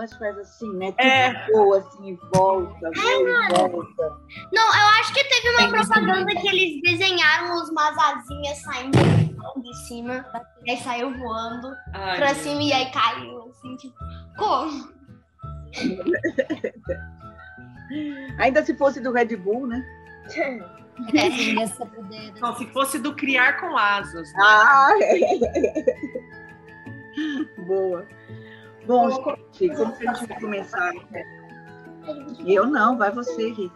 lanche faz assim, né? Tudo É. voa assim, e volta, voa e volta. Não, eu acho que teve uma propaganda que eles desenharam umas asinhas saindo de cima. E aí saiu voando Ai, pra cima e aí caiu, assim, tipo, como? Ainda se fosse do Red Bull, né? Puder. Não, se fosse do criar com asas. né? Ah! Boa. Bom, gente, como que a gente vai começar? Eu não, vai você, Rita.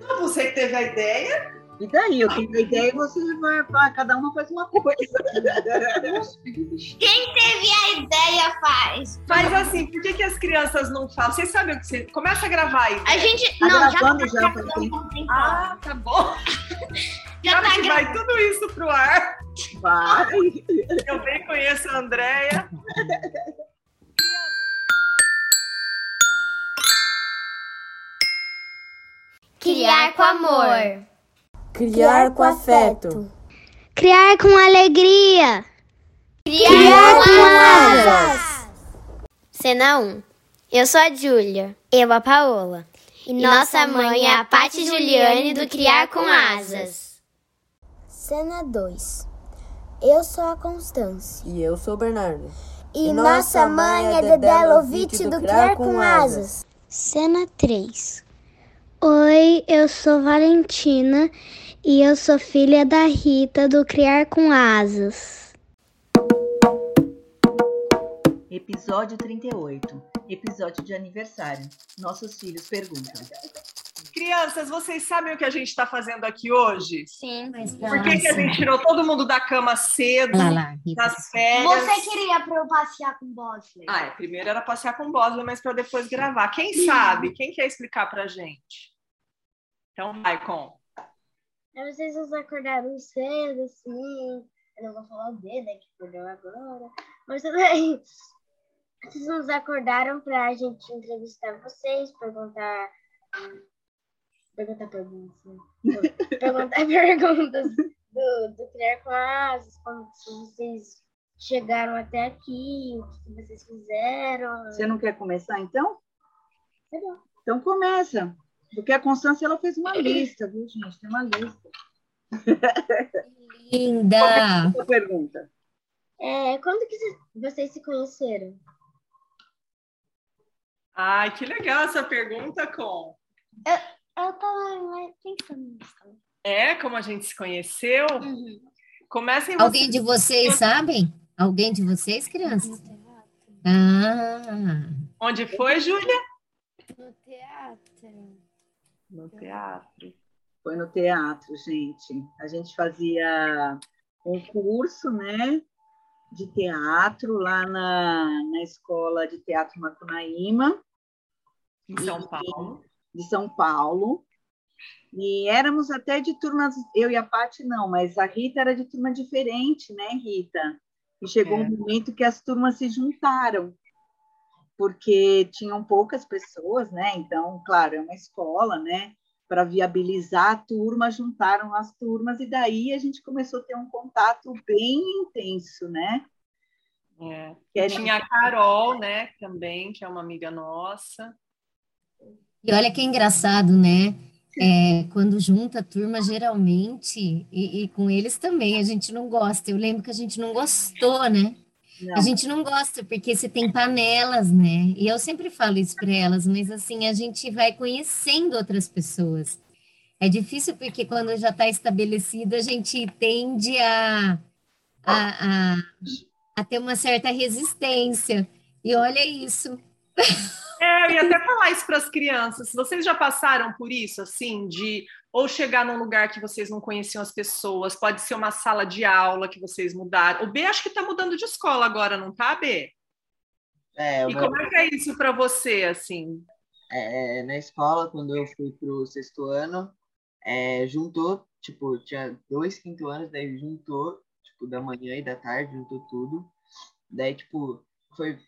Não, Você que teve a ideia. E daí? Eu tenho a ideia e você vai, vai, cada uma faz uma coisa. Quem teve a ideia faz. Mas assim, por que, que as crianças não falam? Vocês sabem o que você. Começa a gravar aí. A gente. Tá não, já gravando tá já, gravando. Ah, tá bom. já Claro tá que gravando. vai tudo isso pro ar. Vai. Eu bem conheço a Andréia. Criar com amor. Criar com afeto. Criar com alegria. Criar com asas. Cena 1. Eu sou a Júlia. Eu a Paola. E, nossa mãe é a Paty Juliane do Criar com Asas. Cena 2. Eu sou a Constância. E eu sou o Bernardo. E, nossa mãe é Dedé Lovitch do Criar com Asas. Cena 3. Oi, eu sou Valentina e eu sou filha da Rita do Criar com Asas. Episódio 38. Episódio de aniversário. Nossos filhos perguntam. Crianças, vocês sabem o que a gente está fazendo aqui hoje? Sim. Mas Por que, que a gente tirou todo mundo da cama cedo, Lá, lá, das férias? Você queria pra eu passear com o Bosley? Ah, é, primeiro era passear com o Bosley, mas para depois gravar. Quem sabe? Quem quer explicar pra gente? Então vai, Com. Às vezes vocês acordaram cedo, assim. Eu não vou falar o D, né? Que acordou agora. Mas tudo bem. Vocês nos acordaram pra gente entrevistar vocês, perguntar. Perguntar perguntas. né? perguntar perguntas do, do Criar com Asas, como vocês chegaram até aqui, o que vocês fizeram. Você não quer começar então? Tá bom. Então começa. Porque a Constância ela fez uma lista, viu, gente? Tem uma lista. Linda! Sua pergunta. É, quando que vocês- vocês se conheceram? Ai, que legal essa pergunta, Com. Eu tava pensando nisso. É, como a gente se conheceu? Uhum. Comecem Alguém vocês. de vocês sabem? Alguém de vocês, crianças? Ah, Onde foi, Júlia? No teatro. No teatro. Foi no teatro, gente. A gente fazia um curso, né? De teatro lá na, na escola de teatro Macunaíma. Em São Paulo. De São Paulo. E éramos até de turmas, eu e a Paty não, mas a Rita era de turma diferente, né, Rita? E chegou É. um momento que as turmas se juntaram, porque tinham poucas pessoas, né? Então, claro, é uma escola, né? Para viabilizar a turma, juntaram as turmas, e daí a gente começou a ter um contato bem intenso, né? É. Tinha a Carol, né? Também, que é uma amiga nossa. E olha que engraçado, né? É, quando junta a turma, geralmente, e, e com eles também, a gente não gosta. Eu lembro que a gente não gostou, né? Não. A gente não gosta porque você tem panelas, né? E eu sempre falo isso para elas, mas assim, a gente vai conhecendo outras pessoas. É difícil porque quando já está estabelecido, a gente tende a, a, a, a ter uma certa resistência. E olha isso. É, eu ia até falar isso para as crianças. Vocês já passaram por isso, assim, de ou chegar num lugar que vocês não conheciam as pessoas, pode ser uma sala de aula que vocês mudaram. O B acho que está mudando de escola agora, não tá, B? É, E uma- como é que é isso para você, assim? é, na escola, quando eu fui pro sexto ano, é, juntou, tipo, tinha dois quinto anos, daí juntou, tipo, da manhã e da tarde, juntou tudo. Daí, tipo, foi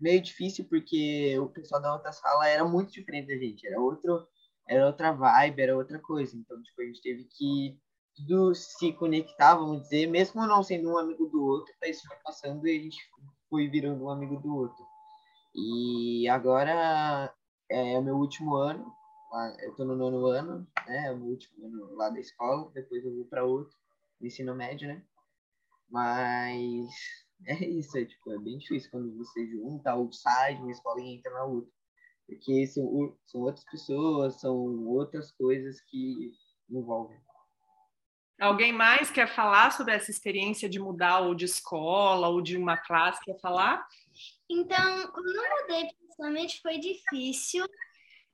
meio difícil porque o pessoal da outra sala era muito diferente da gente, era outro, era outra vibe, era outra coisa. Então, tipo, a gente teve que tudo se conectar, vamos dizer, mesmo não sendo um amigo do outro, daí isso foi passando e a gente foi virando um amigo do outro. E agora é o meu último ano, eu estou no nono ano, né? É o meu último ano lá da escola, depois eu vou para outro, no ensino médio, né? Mas é isso, é, tipo, é bem difícil quando você junta ou sai de uma escola e entra na outra. Porque são, são outras pessoas, são outras coisas que envolvem. Alguém mais quer falar sobre essa experiência de mudar ou de escola ou de uma classe? Quer falar? Então, quando eu mudei, principalmente foi difícil,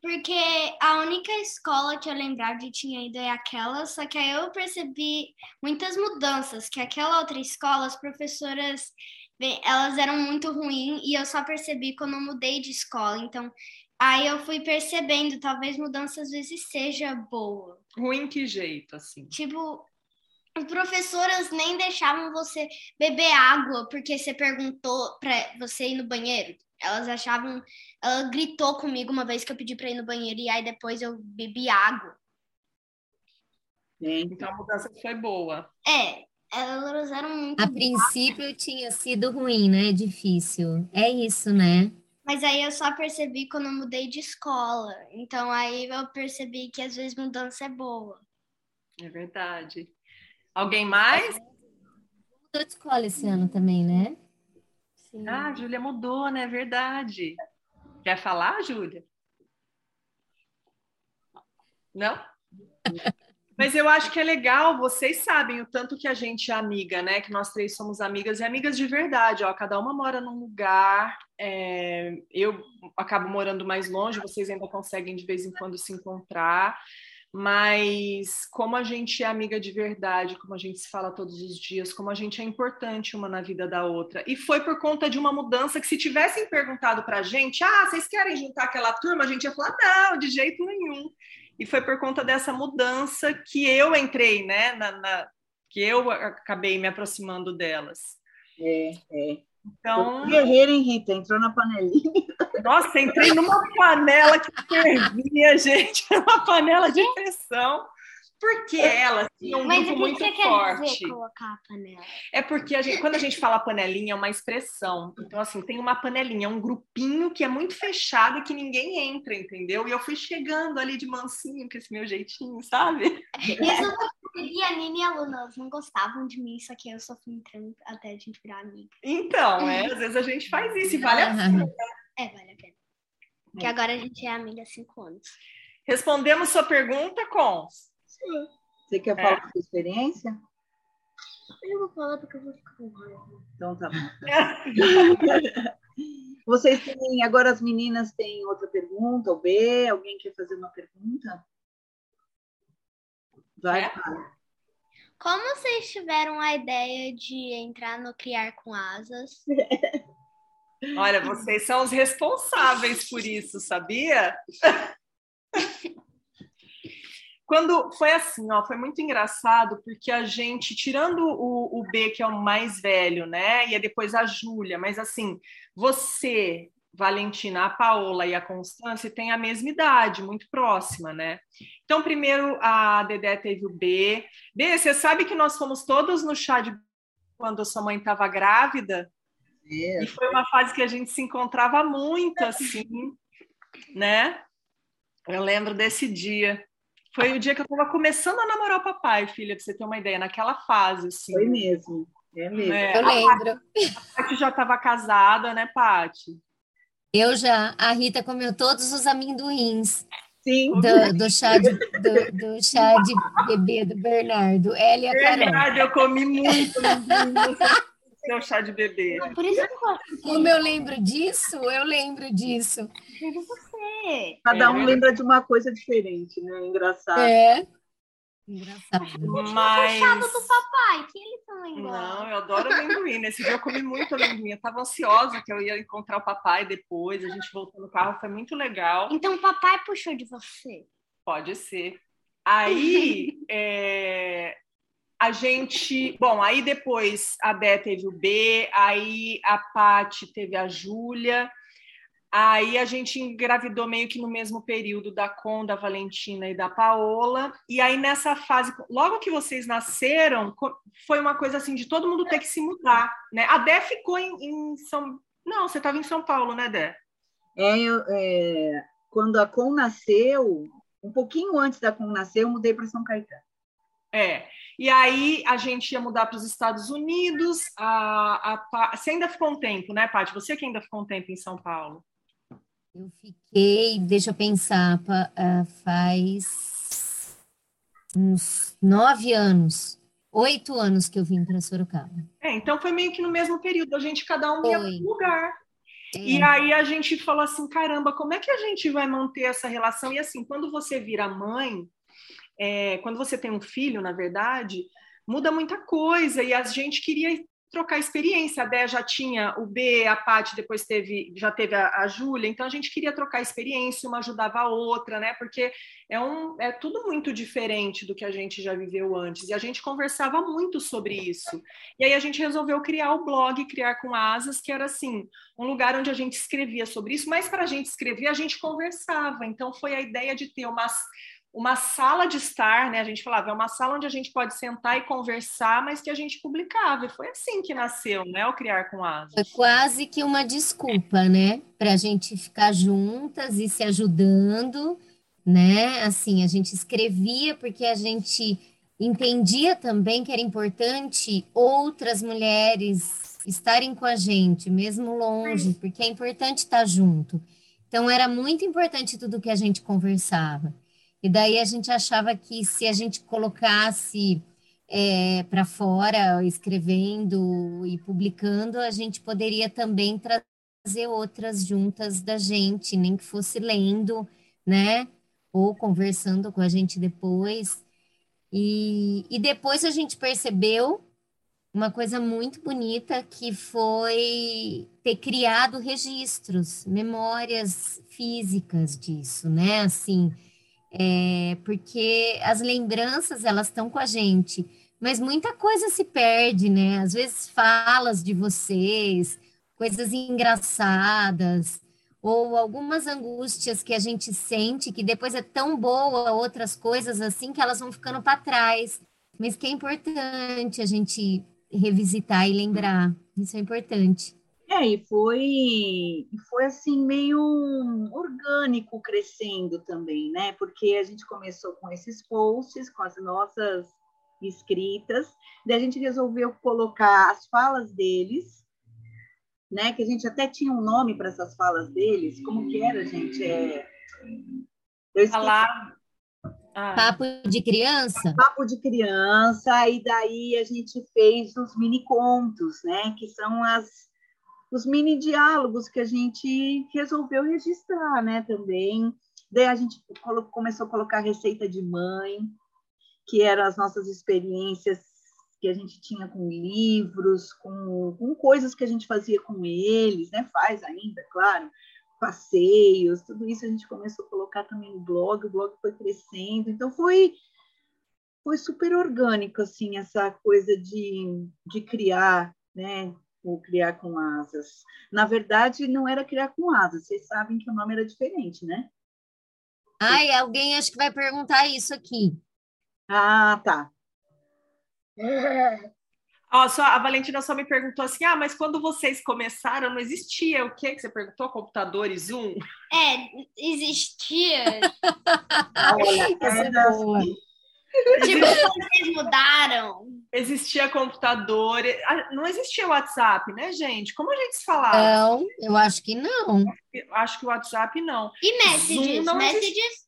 porque a única escola que eu lembrava de tinha ido é aquela, só que aí eu percebi muitas mudanças, que aquela outra escola, as professoras, elas eram muito ruins e eu só percebi quando eu mudei de escola. Então, aí eu fui percebendo, talvez mudança às vezes seja boa. Ruim que jeito, assim? Tipo, as professoras nem deixavam você beber água porque você perguntou para você ir no banheiro. Elas achavam. Ela gritou comigo uma vez que eu pedi para ir no banheiro e aí depois eu bebi água. Então a mudança foi boa. É, elas eram muito. A princípio tinha sido ruim, né? Difícil. É isso, né? Mas aí eu só percebi quando eu mudei de escola. Então aí eu percebi que às vezes mudança é boa. É verdade. Alguém mais? Mudou de escola esse ano também, né? Sim. Ah, a Júlia mudou, né? Verdade. Quer falar, Júlia? Não? Mas eu acho que é legal, vocês sabem o tanto que a gente é amiga, né? Que nós três somos amigas e amigas de verdade, ó. Cada uma mora num lugar. É... Eu acabo morando mais longe, vocês ainda conseguem de vez em quando se encontrar mas como a gente é amiga de verdade, como a gente se fala todos os dias, como a gente é importante uma na vida da outra. E foi por conta de uma mudança que se tivessem perguntado para a gente, ah, vocês querem juntar aquela turma? A gente ia falar, não, de jeito nenhum. E foi por conta dessa mudança que eu entrei, né, na, na que eu acabei me aproximando delas. É, é. Então. Guerreira, hein, Rita? Entrou na panelinha. Nossa, entrei numa panela que fervia, gente. Uma panela de pressão. Porque ela tinha um Mas grupo muito que forte. Dizer colocar a panela? É porque a gente, quando a gente fala panelinha, é uma expressão. Então, assim, tem uma panelinha, um grupinho que é muito fechado e que ninguém entra, entendeu? E eu fui chegando ali de mansinho, com esse meu jeitinho, sabe? Isso e a Nina e a Luna, elas não gostavam de mim, só que eu só fui entrando até a gente virar amiga. Então, é, às vezes a gente faz isso e vale a pena. É, vale a pena. Porque agora a gente é amiga há cinco anos. Respondemos sua pergunta com Sim. Você quer falar é. da sua experiência? Eu vou falar porque eu vou ficar com raiva. Então tá bom. Vocês têm, agora as meninas têm outra pergunta, o B, alguém quer fazer uma pergunta? Vai, é. Como vocês tiveram a ideia de entrar no Criar com Asas? Olha, vocês são os responsáveis por isso, sabia? Quando foi assim, ó, foi muito engraçado, porque a gente, tirando o, o B, que é o mais velho, né? E é depois a Júlia, mas assim, você, Valentina, a Paola e a Constância têm a mesma idade, muito próxima, né? Então, primeiro a Dedé teve o B. B, você sabe que nós fomos todos no chá de quando a sua mãe estava grávida? É. E foi uma fase que a gente se encontrava muito, assim, né? Eu lembro desse dia. Foi o dia que eu estava começando a namorar o papai, filha, para você ter uma ideia, naquela fase, assim. Foi mesmo. É mesmo. É, eu lembro. A Paty já estava casada, né, Paty? Eu já. A Rita comeu todos os amendoins. Sim. Do, do chá, de, do, do, chá de bebê do Bernardo. Ela e a Carol. Verdade, eu comi muito seu chá de bebê. Por isso eu gosto. Como eu lembro disso, eu lembro disso. Você. Cada um é. lembra de uma coisa diferente, né? Engraçado. É. Engraçado. Mas... O do papai, que ele também gosta. Não, eu adoro amendoim. Nesse dia eu comi muito amendoim. Eu tava ansiosa que eu ia encontrar o papai depois. A gente voltou no carro, foi muito legal. Então o papai puxou de você? Pode ser. Aí, é, a gente. Bom, aí depois a Bé teve o B, aí a Pati teve a Júlia. Aí a gente engravidou meio que no mesmo período da Con, da Valentina e da Paola. E aí nessa fase, logo que vocês nasceram, foi uma coisa assim de todo mundo ter que se mudar, né? A Dé ficou em, em São... Não, você estava em São Paulo, né, Dé? É, é, quando a Com nasceu, um pouquinho antes da Com nascer, eu mudei para São Caetano. É. E aí a gente ia mudar para os Estados Unidos. A, a, você ainda ficou um tempo, né, Paty? Você que ainda ficou um tempo em São Paulo. Eu fiquei, deixa eu pensar, uh, faz uns nove anos, oito anos que eu vim para Sorocaba. É, então foi meio que no mesmo período, a gente cada um ia para um lugar. É. E aí a gente falou assim, caramba, como é que a gente vai manter essa relação? E assim, quando você vira mãe, é, quando você tem um filho, na verdade, muda muita coisa e a gente queria trocar experiência. A Dé já tinha o B, a Paty depois teve, já teve a, a Júlia, então a gente queria trocar experiência, uma ajudava a outra, né? Porque é, um, é tudo muito diferente do que a gente já viveu antes. E a gente conversava muito sobre isso. E aí a gente resolveu criar o blog Criar com Asas, que era assim, um lugar onde a gente escrevia sobre isso, mas para a gente escrever, a gente conversava. Então foi a ideia de ter umas uma sala de estar, né? A gente falava, é uma sala onde a gente pode sentar e conversar, mas que a gente publicava. E foi assim que nasceu, né? O Criar com Asas. Foi quase que uma desculpa, né? Para a gente ficar juntas e se ajudando, né? Assim, a gente escrevia porque a gente entendia também que era importante outras mulheres estarem com a gente, mesmo longe, porque é importante estar junto. Então, era muito importante tudo que a gente conversava. E daí a gente achava que se a gente colocasse é, para fora, escrevendo e publicando, a gente poderia também trazer outras juntas da gente, nem que fosse lendo, né? Ou conversando com a gente depois. E, e depois a gente percebeu uma coisa muito bonita que foi ter criado registros, memórias físicas disso, né? Assim, é, porque as lembranças elas estão com a gente, mas muita coisa se perde, né? Às vezes falas de vocês, coisas engraçadas, ou algumas angústias que a gente sente que depois é tão boa, outras coisas assim que elas vão ficando para trás, mas que é importante a gente revisitar e lembrar. Isso é importante. É, e foi, foi assim meio orgânico crescendo também, né? Porque a gente começou com esses posts, com as nossas escritas, daí a gente resolveu colocar as falas deles, né? Que a gente até tinha um nome para essas falas deles, como que era, gente? É... Eu Falar... Ah. Papo de criança? Papo de criança, e daí a gente fez os mini contos, né? Que são as os mini diálogos que a gente resolveu registrar, né, também. Daí a gente começou a colocar receita de mãe, que eram as nossas experiências que a gente tinha com livros, com, com coisas que a gente fazia com eles, né, faz ainda, claro, passeios, tudo isso a gente começou a colocar também no blog, o blog foi crescendo, então foi foi super orgânico assim essa coisa de, de criar, né, o Criar com Asas. Na verdade, não era Criar com Asas, vocês sabem que o nome era diferente, né? Ai, alguém acho que vai perguntar isso aqui. Ah, tá. Ó, só, a Valentina só me perguntou assim: ah, mas quando vocês começaram, não existia o que que você perguntou? Computadores Zoom? É, existia. Olha, era Tipo, vocês mudaram. Existia computador, não existia WhatsApp, né, gente? Como a gente se falava? Não, eu acho que não. Acho que o WhatsApp não. E messages? Zoom messages?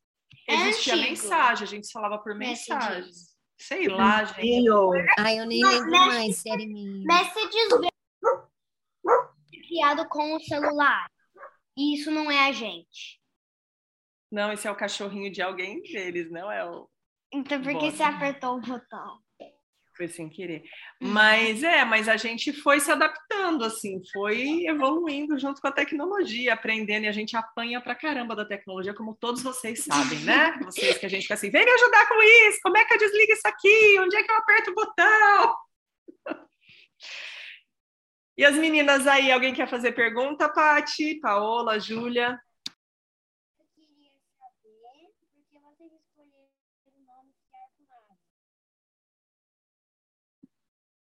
É existia mensagem, a gente se falava por mensagem. Sei lá, gente. Ai, eu nem lembro mais, sério mesmo. Messages criado com o celular. E isso não é a gente. Não, esse é o cachorrinho de alguém deles, não é o. Então por que você apertou o botão? Foi sem querer. Mas é, mas a gente foi se adaptando, assim, foi evoluindo junto com a tecnologia, aprendendo, e a gente apanha pra caramba da tecnologia, como todos vocês sabem, né? Vocês que a gente fica assim, vem me ajudar com isso, como é que eu desligo isso aqui? Onde é que eu aperto o botão? E as meninas aí, alguém quer fazer pergunta, Pati, Paola, Júlia?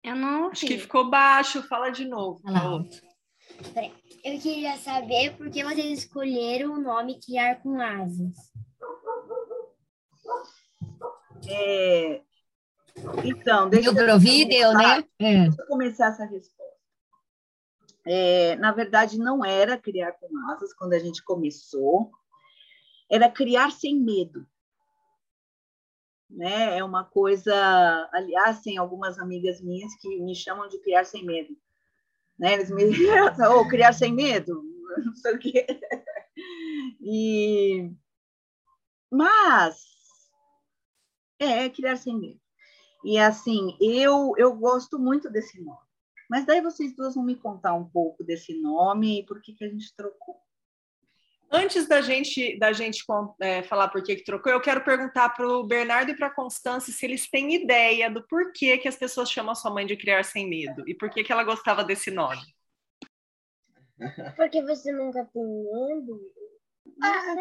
Eu não Acho que ficou baixo, fala de novo. Peraí. Eu queria saber por que vocês escolheram o nome Criar com Asas. É, então, deixa Deu para ouvir, deu, né? É. Deixa eu começar essa resposta. É, na verdade, não era criar com asas quando a gente começou, era criar sem medo. Né? É uma coisa, aliás, tem algumas amigas minhas que me chamam de criar sem medo. Né? Eles me ou oh, criar sem medo, não sei o quê. E mas é criar sem medo. E assim, eu eu gosto muito desse nome. Mas daí vocês duas vão me contar um pouco desse nome e por que, que a gente trocou. Antes da gente, da gente é, falar por que, que trocou, eu quero perguntar para o Bernardo e para a Constância se eles têm ideia do porquê que as pessoas chamam a sua mãe de criar sem medo e por que, que ela gostava desse nome. Porque você nunca tem medo? Ah.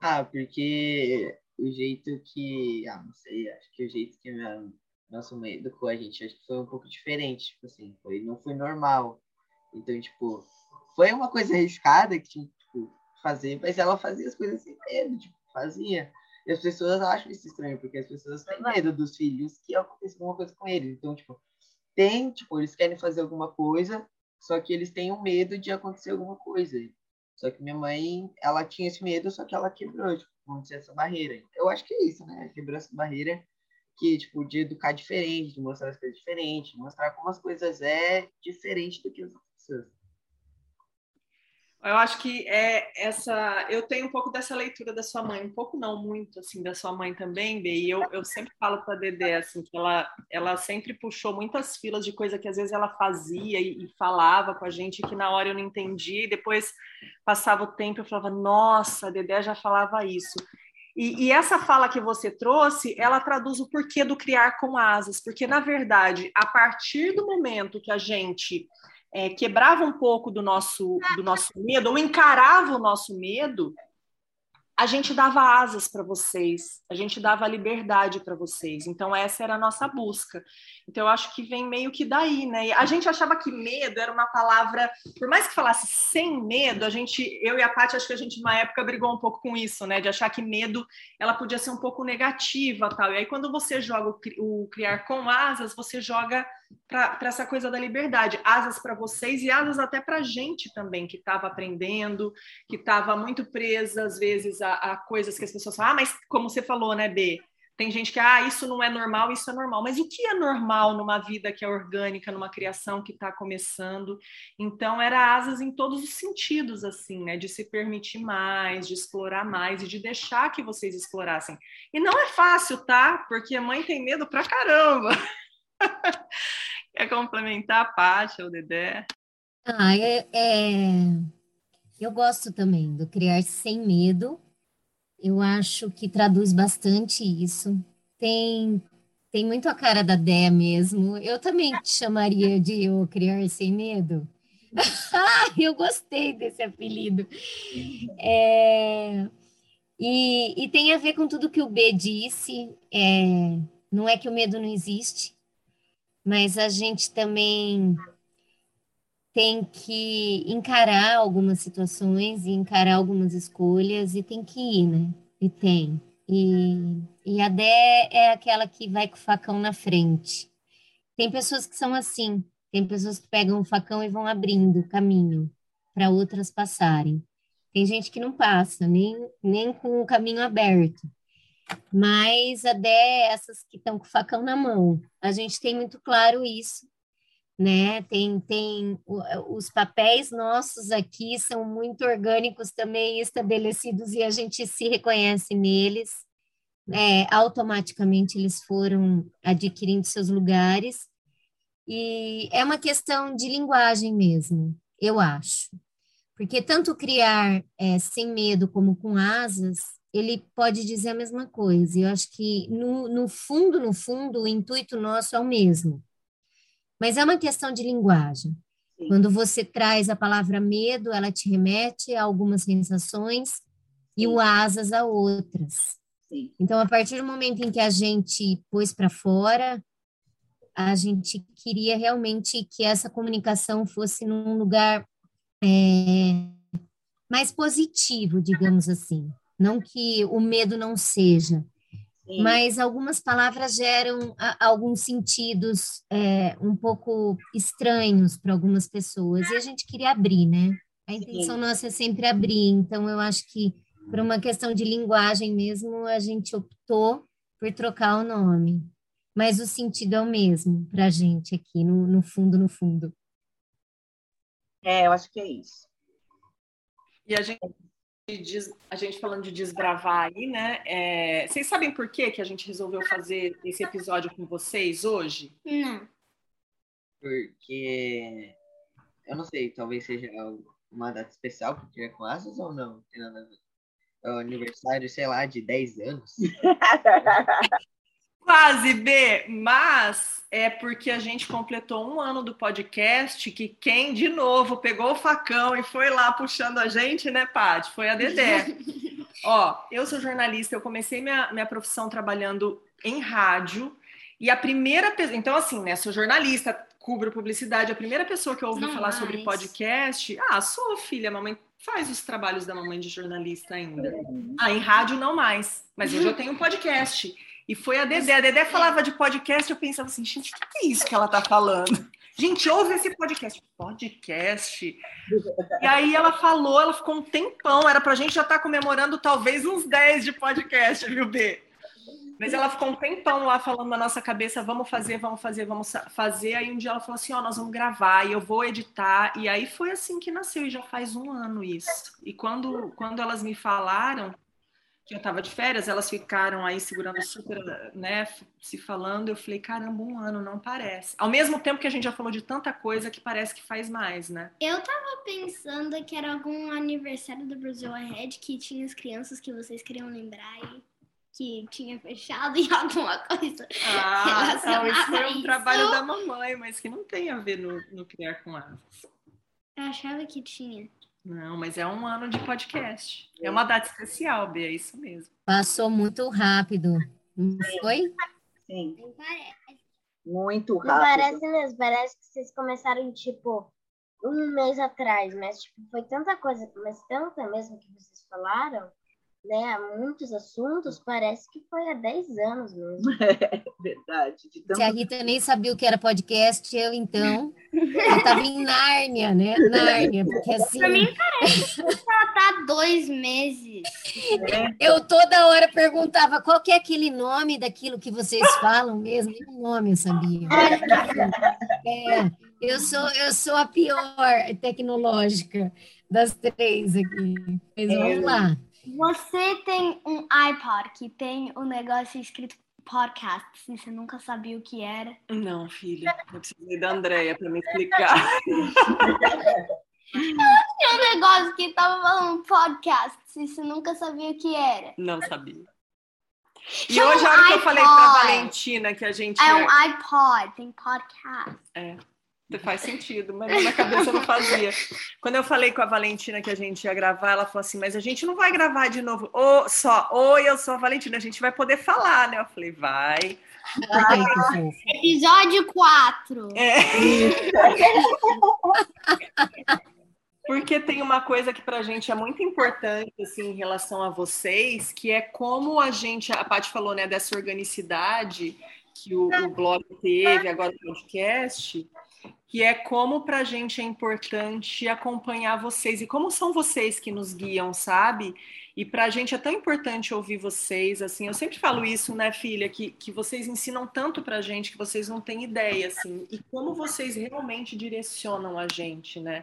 Ah, porque o jeito que. Ah, não sei, acho que o jeito que minha, nossa mãe educou a gente, acho que foi um pouco diferente, tipo assim, foi, não foi normal. Então, tipo, foi uma coisa arriscada que tinha tipo, fazer, mas ela fazia as coisas sem medo, tipo, fazia. E as pessoas acham isso estranho, porque as pessoas têm medo dos filhos que aconteça alguma coisa com eles. Então, tipo, tem, tipo, eles querem fazer alguma coisa, só que eles têm um medo de acontecer alguma coisa. Só que minha mãe, ela tinha esse medo, só que ela quebrou, tipo, dizer, essa barreira. Eu acho que é isso, né? Quebrou essa barreira que, tipo, de educar diferente, de mostrar as coisas diferentes, de mostrar como as coisas é diferente do que as outras Eu acho que é essa. Eu tenho um pouco dessa leitura da sua mãe, um pouco não muito assim da sua mãe também, Bê. E eu, eu sempre falo para a Dedé assim que ela, ela sempre puxou muitas filas de coisa que às vezes ela fazia e, e falava com a gente que na hora eu não entendia e depois passava o tempo eu falava nossa, a Dedé já falava isso. E, e, essa fala que você trouxe, ela traduz o porquê do criar com asas, porque na verdade, a partir do momento que a gente é, quebrava um pouco do nosso, do nosso medo, ou encarava o nosso medo, a gente dava asas para vocês, a gente dava liberdade para vocês. Então, essa era a nossa busca. Então, eu acho que vem meio que daí, né? A gente achava que medo era uma palavra, por mais que falasse sem medo, a gente, eu e a Paty, acho que a gente, uma época, brigou um pouco com isso, né? De achar que medo, ela podia ser um pouco negativa, tal. E aí, quando você joga o, o criar com asas, você joga para essa coisa da liberdade, asas para vocês e asas até para a gente também, que estava aprendendo, que estava muito presa, às vezes, a, a, coisas que as pessoas falam, ah, mas como você falou, né, B? Tem gente que, ah, isso não é normal, isso é normal. Mas o que é normal numa vida que é orgânica, numa criação que está começando? Então, era asas em todos os sentidos, assim, né? De se permitir mais, de explorar mais e de deixar que vocês explorassem. E não é fácil, tá? Porque a mãe tem medo pra caramba. Quer complementar a Paty ou o Dedé? Ah, é, é, eu gosto também do criar sem medo. Eu acho que traduz bastante isso. Tem, tem muito a cara da Dé mesmo. Eu também te chamaria de eu criar sem medo. eu gostei desse apelido. É, e, e, tem a ver com tudo que o B disse. É, não é que o medo não existe, mas a gente também tem que encarar algumas situações e encarar algumas escolhas e tem que ir, né? E tem. E, e a Dé é aquela que vai com o facão na frente. Tem pessoas que são assim, tem pessoas que pegam o facão e vão abrindo o caminho para outras passarem. Tem gente que não passa, nem, nem com o caminho aberto mas até essas que estão com o facão na mão. A gente tem muito claro isso, né? Tem, tem os papéis nossos aqui são muito orgânicos também estabelecidos e a gente se reconhece neles. É, automaticamente eles foram adquirindo seus lugares e é uma questão de linguagem mesmo, eu acho. Porque tanto criar é, sem medo como com asas ele pode dizer a mesma coisa. Eu acho que, no, no fundo, no fundo, o intuito nosso é o mesmo. Mas é uma questão de linguagem. Sim. Quando você traz a palavra medo, ela te remete a algumas sensações Sim. e o asas a outras. Sim. Então, a partir do momento em que a gente pôs para fora, a gente queria realmente que essa comunicação fosse num lugar é, mais positivo, digamos assim. Não que o medo não seja, Sim. mas algumas palavras geram a, alguns sentidos é, um pouco estranhos para algumas pessoas, e a gente queria abrir, né? A intenção Sim. nossa é sempre abrir, então eu acho que por uma questão de linguagem mesmo, a gente optou por trocar o nome. Mas o sentido é o mesmo para a gente aqui, no, no fundo, no fundo. É, eu acho que é isso. E a gente a gente falando de desbravar aí, né? É, vocês sabem por que, que a gente resolveu fazer esse episódio com vocês hoje? Não. Porque eu não sei, talvez seja uma data especial porque é com asas ou não? Tem nada a ver. É o aniversário, sei lá, de 10 anos. Quase, B, mas é porque a gente completou um ano do podcast que quem, de novo, pegou o facão e foi lá puxando a gente, né, Paty? Foi a Dedé. Ó, eu sou jornalista, eu comecei minha, minha profissão trabalhando em rádio, e a primeira pessoa, então assim, né, sou jornalista, cubro publicidade, a primeira pessoa que eu ouvi Não falar mais. sobre podcast, ah, sou filha, mamãe faz os trabalhos da mamãe de jornalista ainda. Ah, em rádio não mais, mas hoje eu tenho um podcast. E foi a Dedé. A Dedé falava de podcast, eu pensava assim, gente, o que é isso que ela tá falando? Gente, ouve esse podcast. Podcast. E aí ela falou, ela ficou um tempão, era pra gente já estar tá comemorando talvez uns 10 de podcast, viu, B? Mas ela ficou um tempão lá falando na nossa cabeça, vamos fazer, vamos fazer, vamos fazer. Aí um dia ela falou assim, ó, oh, nós vamos gravar e eu vou editar. E aí foi assim que nasceu, e já faz um ano isso. E quando, quando elas me falaram, que eu estava de férias, elas ficaram aí segurando super, né, se falando. Eu falei, caramba, um ano não parece. Ao mesmo tempo que a gente já falou de tanta coisa que parece que faz mais, né? Eu tava pensando que era algum aniversário do Brasil Ahead que tinha as crianças que vocês queriam lembrar e que tinha fechado em alguma coisa. Ah, não, isso foi um isso. trabalho da mamãe, mas que não tem a ver no, no Criar com Asas. Eu achava que tinha. Não, mas é um ano de podcast. É uma data especial, Bia, é isso mesmo. Passou muito rápido, não foi? Sim. Parece. Muito rápido. Não parece mesmo, parece que vocês começaram, tipo, um mês atrás, mas tipo, foi tanta coisa, mas tanta mesmo que vocês falaram, né, muitos assuntos, parece que foi há 10 anos mesmo. É verdade. Tanto... Se a Rita nem sabia o que era podcast, eu então. Eu estava em Nárnia, né? Nárnia, porque assim. Pra mim parece que ela tá dois meses. Eu toda hora perguntava qual que é aquele nome daquilo que vocês falam mesmo, nem o nome eu sabia. É, eu sou, eu sou a pior tecnológica das três aqui. Mas vamos lá. Você tem um iPod que tem um negócio escrito podcast, e você nunca sabia o que era? Não, filha. Eu precisei da Andrea para me explicar. tinha um negócio que tava falando podcast, e você nunca sabia o que era? Não sabia. E hoje, a hora que eu falei pra Valentina que a gente. É um iPod, tem podcast. É. Faz sentido, mas na minha cabeça não fazia. Quando eu falei com a Valentina que a gente ia gravar, ela falou assim: Mas a gente não vai gravar de novo. Oh, só, oi, eu sou a Valentina, a gente vai poder falar, né? Eu falei: Vai. Ah, episódio 4. É. Porque tem uma coisa que para a gente é muito importante assim, em relação a vocês, que é como a gente, a Paty falou né, dessa organicidade que o, o blog teve, agora o podcast, que é como para a gente é importante acompanhar vocês e como são vocês que nos guiam, sabe? E para a gente é tão importante ouvir vocês, assim, eu sempre falo isso, né, filha, que, que vocês ensinam tanto para a gente que vocês não têm ideia, assim, e como vocês realmente direcionam a gente, né?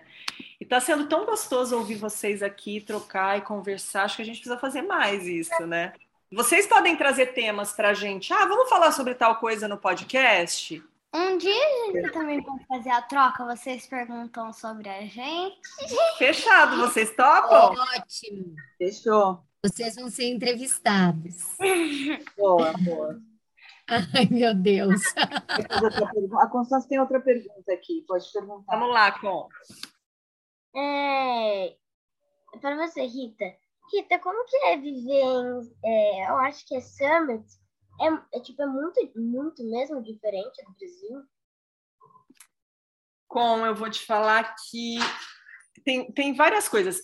E está sendo tão gostoso ouvir vocês aqui, trocar e conversar, acho que a gente precisa fazer mais isso, né? Vocês podem trazer temas para a gente, ah, vamos falar sobre tal coisa no podcast? Um dia a gente também pode fazer a troca, vocês perguntam sobre a gente. Fechado, vocês topam? Ótimo. Fechou. Vocês vão ser entrevistados. Boa, boa. Ai, meu Deus. A Constância tem outra pergunta aqui, pode perguntar. Vamos lá, Com. É, para você, Rita. Rita, como que é viver em, é, eu acho que é Summit, é, é, tipo, é muito, muito mesmo diferente do Brasil. Com, eu vou te falar que tem, tem várias coisas.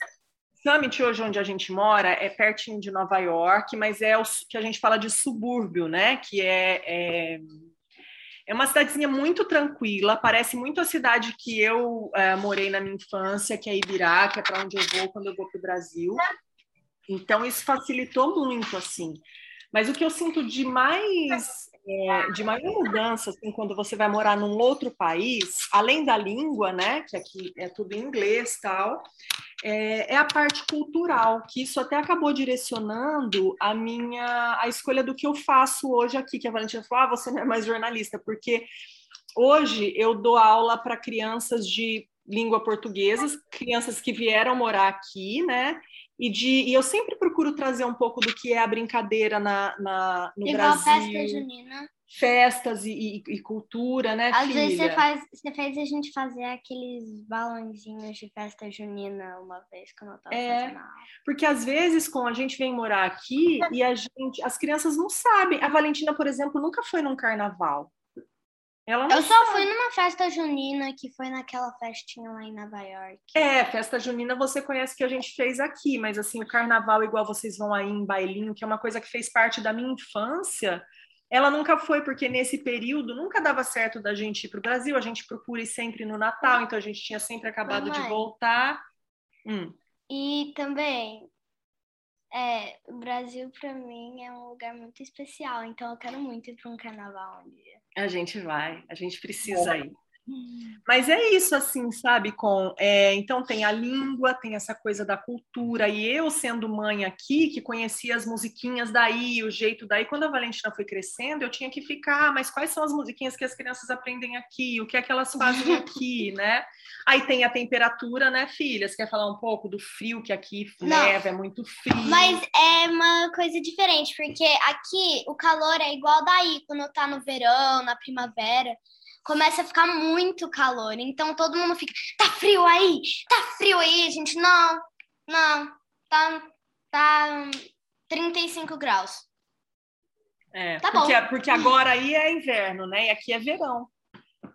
Summit, hoje onde a gente mora, é pertinho de Nova York, mas é o que a gente fala de subúrbio, né? Que é, é, é uma cidadezinha muito tranquila, parece muito a cidade que eu é, morei na minha infância, que é Ibirá, que é para onde eu vou quando eu vou para o Brasil. Então, isso facilitou muito, assim. Mas o que eu sinto de mais é, de maior mudança, assim, quando você vai morar num outro país, além da língua, né, que aqui é tudo em inglês tal, é, é, a parte cultural, que isso até acabou direcionando a minha a escolha do que eu faço hoje aqui, que a Valentina falou, ah, você não é mais jornalista, porque hoje eu dou aula para crianças de língua portuguesa, crianças que vieram morar aqui, né, e, de, e eu sempre procuro trazer um pouco do que é a brincadeira na, na, no Igual Brasil. festa junina. Festas e, e, e cultura, né, Às filha? vezes você, faz, você fez a gente fazer aqueles balãozinhos de festa junina uma vez que eu estava é, fazendo aula. Porque às vezes, com a gente vem morar aqui e a gente, as crianças não sabem. A Valentina, por exemplo, nunca foi num carnaval. Ela eu só fui numa festa junina que foi naquela festinha lá em Nova York. É, festa junina você conhece que a gente fez aqui, mas assim, o carnaval, igual vocês vão aí em bailinho, que é uma coisa que fez parte da minha infância, ela nunca foi, porque nesse período nunca dava certo da gente ir para o Brasil, a gente procura ir sempre no Natal, então a gente tinha sempre acabado Mamãe. de voltar. Hum. E também, é, o Brasil para mim é um lugar muito especial, então eu quero muito ir para um carnaval um dia. A gente vai, a gente precisa ir. Mas é isso, assim, sabe, com é, então tem a língua, tem essa coisa da cultura, e eu sendo mãe aqui, que conhecia as musiquinhas daí, o jeito daí, quando a Valentina foi crescendo, eu tinha que ficar, ah, mas quais são as musiquinhas que as crianças aprendem aqui? O que é que elas fazem aqui, né? Aí tem a temperatura, né, filha? Você quer falar um pouco do frio, que aqui neva, é muito frio. Mas é uma coisa diferente, porque aqui o calor é igual daí, quando tá no verão, na primavera começa a ficar muito calor. Então todo mundo fica, tá frio aí? Tá frio aí, gente? Não, não, tá, tá 35 graus. É, tá porque, bom. porque agora aí é inverno, né? E aqui é verão.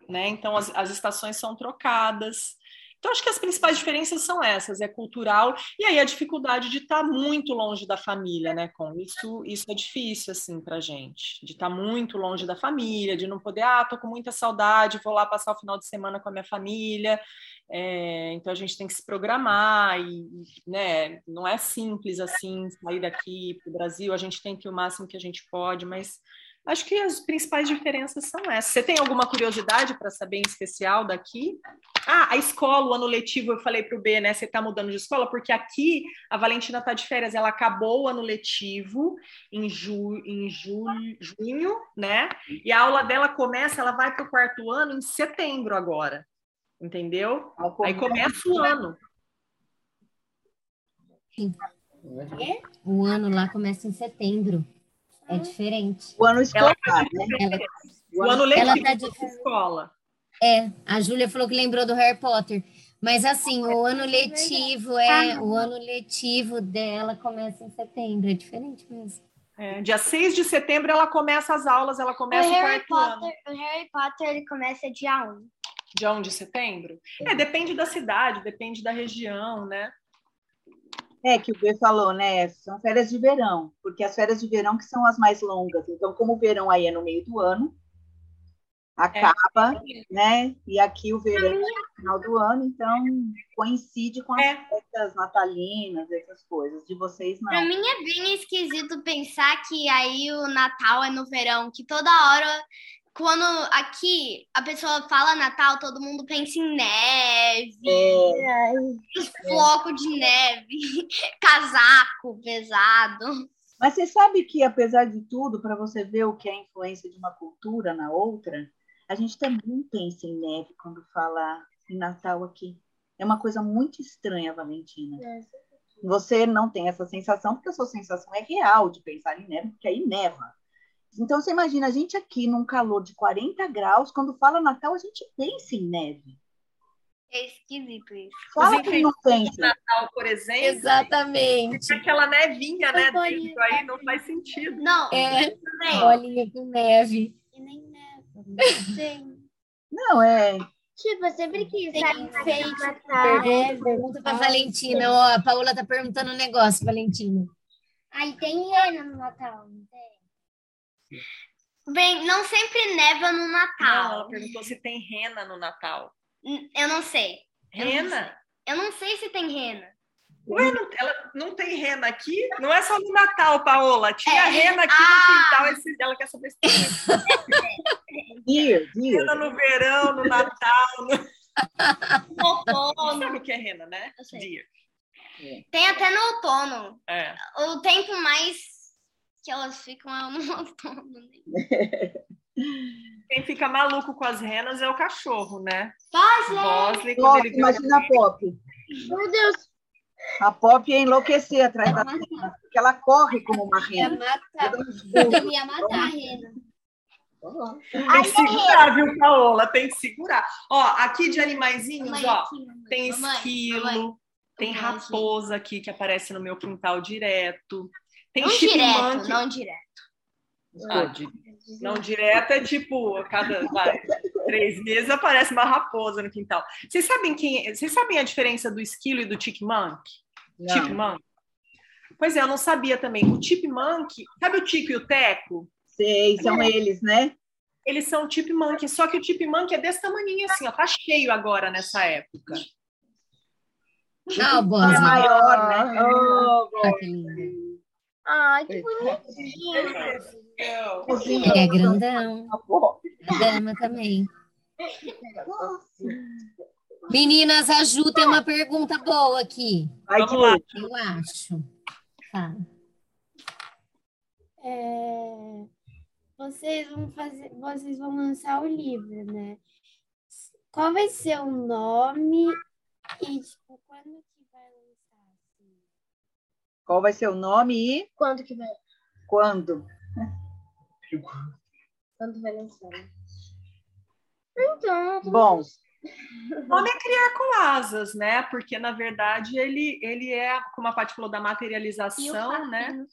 Né? Então as, as estações são trocadas. Então, acho que as principais diferenças são essas, é cultural, e aí a dificuldade de estar tá muito longe da família, né, com isso, isso é difícil, assim, pra gente, de estar tá muito longe da família, de não poder, ah, tô com muita saudade, vou lá passar o final de semana com a minha família, é, então a gente tem que se programar, e, né, não é simples, assim, sair daqui para o Brasil, a gente tem que o máximo que a gente pode, mas Acho que as principais diferenças são essas. Você tem alguma curiosidade para saber em especial daqui? Ah, a escola, o ano letivo, eu falei para o B, né? Você está mudando de escola, porque aqui a Valentina está de férias, ela acabou o ano letivo em, ju, em julho, junho, né? E a aula dela começa, ela vai para o quarto ano em setembro agora. Entendeu? Aí começa o ano. O ano lá começa em setembro. É diferente. O ano escolar, ela, né? Ela, o ano letivo ela tá de escola. É, a Júlia falou que lembrou do Harry Potter. Mas assim, o ano letivo é o ano letivo dela começa em setembro, é diferente mesmo. É, dia 6 de setembro ela começa as aulas, ela começa o, o Harry Potter, ano. O Harry Potter ele começa dia 1. Dia 1 de setembro? É, depende da cidade, depende da região, né? É, que o B falou, né? São férias de verão, porque as férias de verão que são as mais longas. Então, como o verão aí é no meio do ano, acaba, é. né? E aqui o verão é no final do ano, então coincide com as é. festas natalinas, essas coisas. De vocês não. Para mim é bem esquisito pensar que aí o Natal é no verão, que toda hora quando aqui a pessoa fala Natal, todo mundo pensa em neve, é. floco de neve, casaco pesado. Mas você sabe que, apesar de tudo, para você ver o que é a influência de uma cultura na outra, a gente também pensa em neve quando fala em Natal aqui. É uma coisa muito estranha, Valentina. É. Você não tem essa sensação, porque a sua sensação é real de pensar em neve, porque aí neva. Então, você imagina, a gente aqui num calor de 40 graus, quando fala Natal, a gente pensa em neve. É esquisito isso. Fala que não tem. de Natal, por exemplo, Exatamente. tem aquela nevinha, né, dentro aí, não faz sentido. Não, É, também. bolinha com neve. E nem neva. Tem. Não, é. Tipo, eu sempre quis Natal. Pergunta, pergunta pra Valentina. Ó, a Paola tá perguntando um negócio, Valentina. Aí tem rena no Natal, não tem? Bem, não sempre neva no Não, Natal. ela perguntou se tem rena no Natal. Eu não sei. Eu não Rena? Eu não sei se tem rena. Ué, não, ela não tem rena aqui? Não é só no Natal, Paola. Tinha É. rena aqui Ah. no quintal. Esse, ela quer saber se tem dear. rena no verão, no Natal. No... Outono. Sabe o que é rena, né? Eu sei. Dear. Tem até no outono. É. O tempo mais que elas ficam é no outono. né? Quem fica maluco com as renas é o cachorro, né? Bosley! Bosley, vê imagina a Pop. Meu Deus! A Pop ia enlouquecer atrás da rena, porque ela corre como uma Ia rena. matar. Uns pulos. Eu ia matar a rena. Tem que segurar, viu, Paola? Tem que segurar. Ó, aqui de animaizinhos, Mamãe, ó, aqui, tem Mamãe, esquilo, mamãe. tem raposa aqui que aparece no meu quintal direto. Tem Não direto, chipmunk. não direto. Ah, não direto é tipo, a cada vai, três meses aparece uma raposa no quintal. Vocês sabem quem? é- Vocês sabem a diferença do esquilo e do chipmunk? Não. Chipmunk? Pois é, eu não sabia também. O chipmunk, sabe o Tico e o Teco? Sei, são eles, né? Eles são chipmunk, só que o chipmunk é desse tamanho assim, ó, tá cheio agora nessa época. Ah, o É maior, né? Oh. Ai, que bonitinho. Cozinha. É grandão. A dama também. Meninas, a Ju tem uma pergunta boa aqui. Vai, Vamos lá. Eu acho. Tá. É, vocês vão fazer, vocês vão lançar o livro, né? Qual vai ser o nome e tipo quando que vai lançar? assim? Qual vai ser o nome e Quanto que vai, quando? quanto vai lançar? Então, Bom, O nome é criar com asas, né? Porque, na verdade, ele, ele é, como a Paty falou, da materialização, né?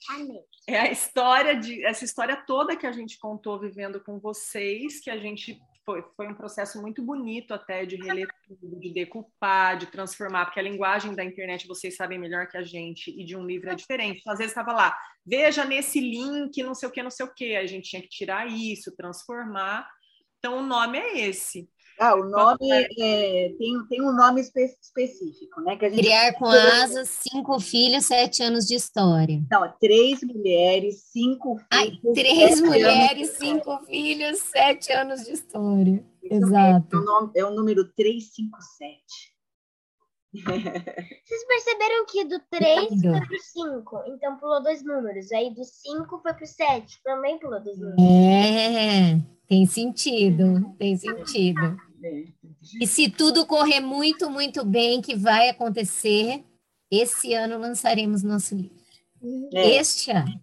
É a história de essa história toda que a gente contou vivendo com vocês, que a gente foi, foi um processo muito bonito até de reler tudo, de decupar, de transformar, porque a linguagem da internet vocês sabem melhor que a gente e de um livro é diferente. Então, às vezes estava lá, veja nesse link, não sei o que, não sei o que, a gente tinha que tirar isso, transformar. Então o nome é esse. Ah, o nome é, tem, tem um nome espe- específico, né? Que a gente Criar com asas, cinco filhos, sete anos de história. Não, é três mulheres, cinco Ai, filhos. três sete mulheres, cinco filhos, sete anos de história. Isso Exato. É o, nome- é o número 357. Vocês perceberam que do 3 Lindo. foi pro 5, então pulou dois números. Aí do 5 foi pro 7, também pulou dois números. É, tem sentido, tem sentido. E se tudo correr muito, muito bem, que vai acontecer, esse ano lançaremos nosso livro. É. Este ano.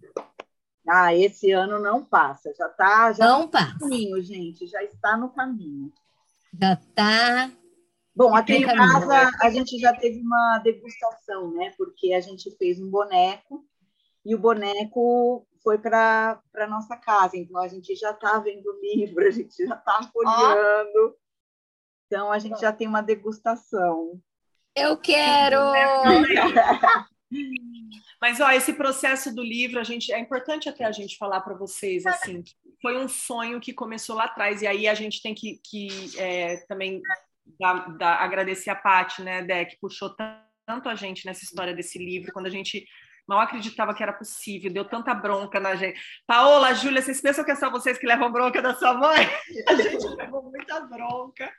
Ah, esse ano não passa, já está já Não no passa. caminho, gente, já está no caminho. Já tá. Bom, aqui em casa a gente já teve uma degustação, né? Porque a gente fez um boneco e o boneco foi para a nossa casa. Então a gente já está vendo o livro, a gente já está folheando. Então a gente já tem uma degustação. Eu quero! Mas ó, esse processo do livro, a gente é importante até a gente falar para vocês assim, foi um sonho que começou lá atrás e aí a gente tem que, que é, também dar- dar- agradecer a Paty, né, Dé, que puxou tan- tanto a gente nessa história desse livro, quando a gente mal acreditava que era possível, deu tanta bronca na gente. Paola, Júlia, vocês pensam que é só vocês que levam bronca da sua mãe? A gente levou muita bronca.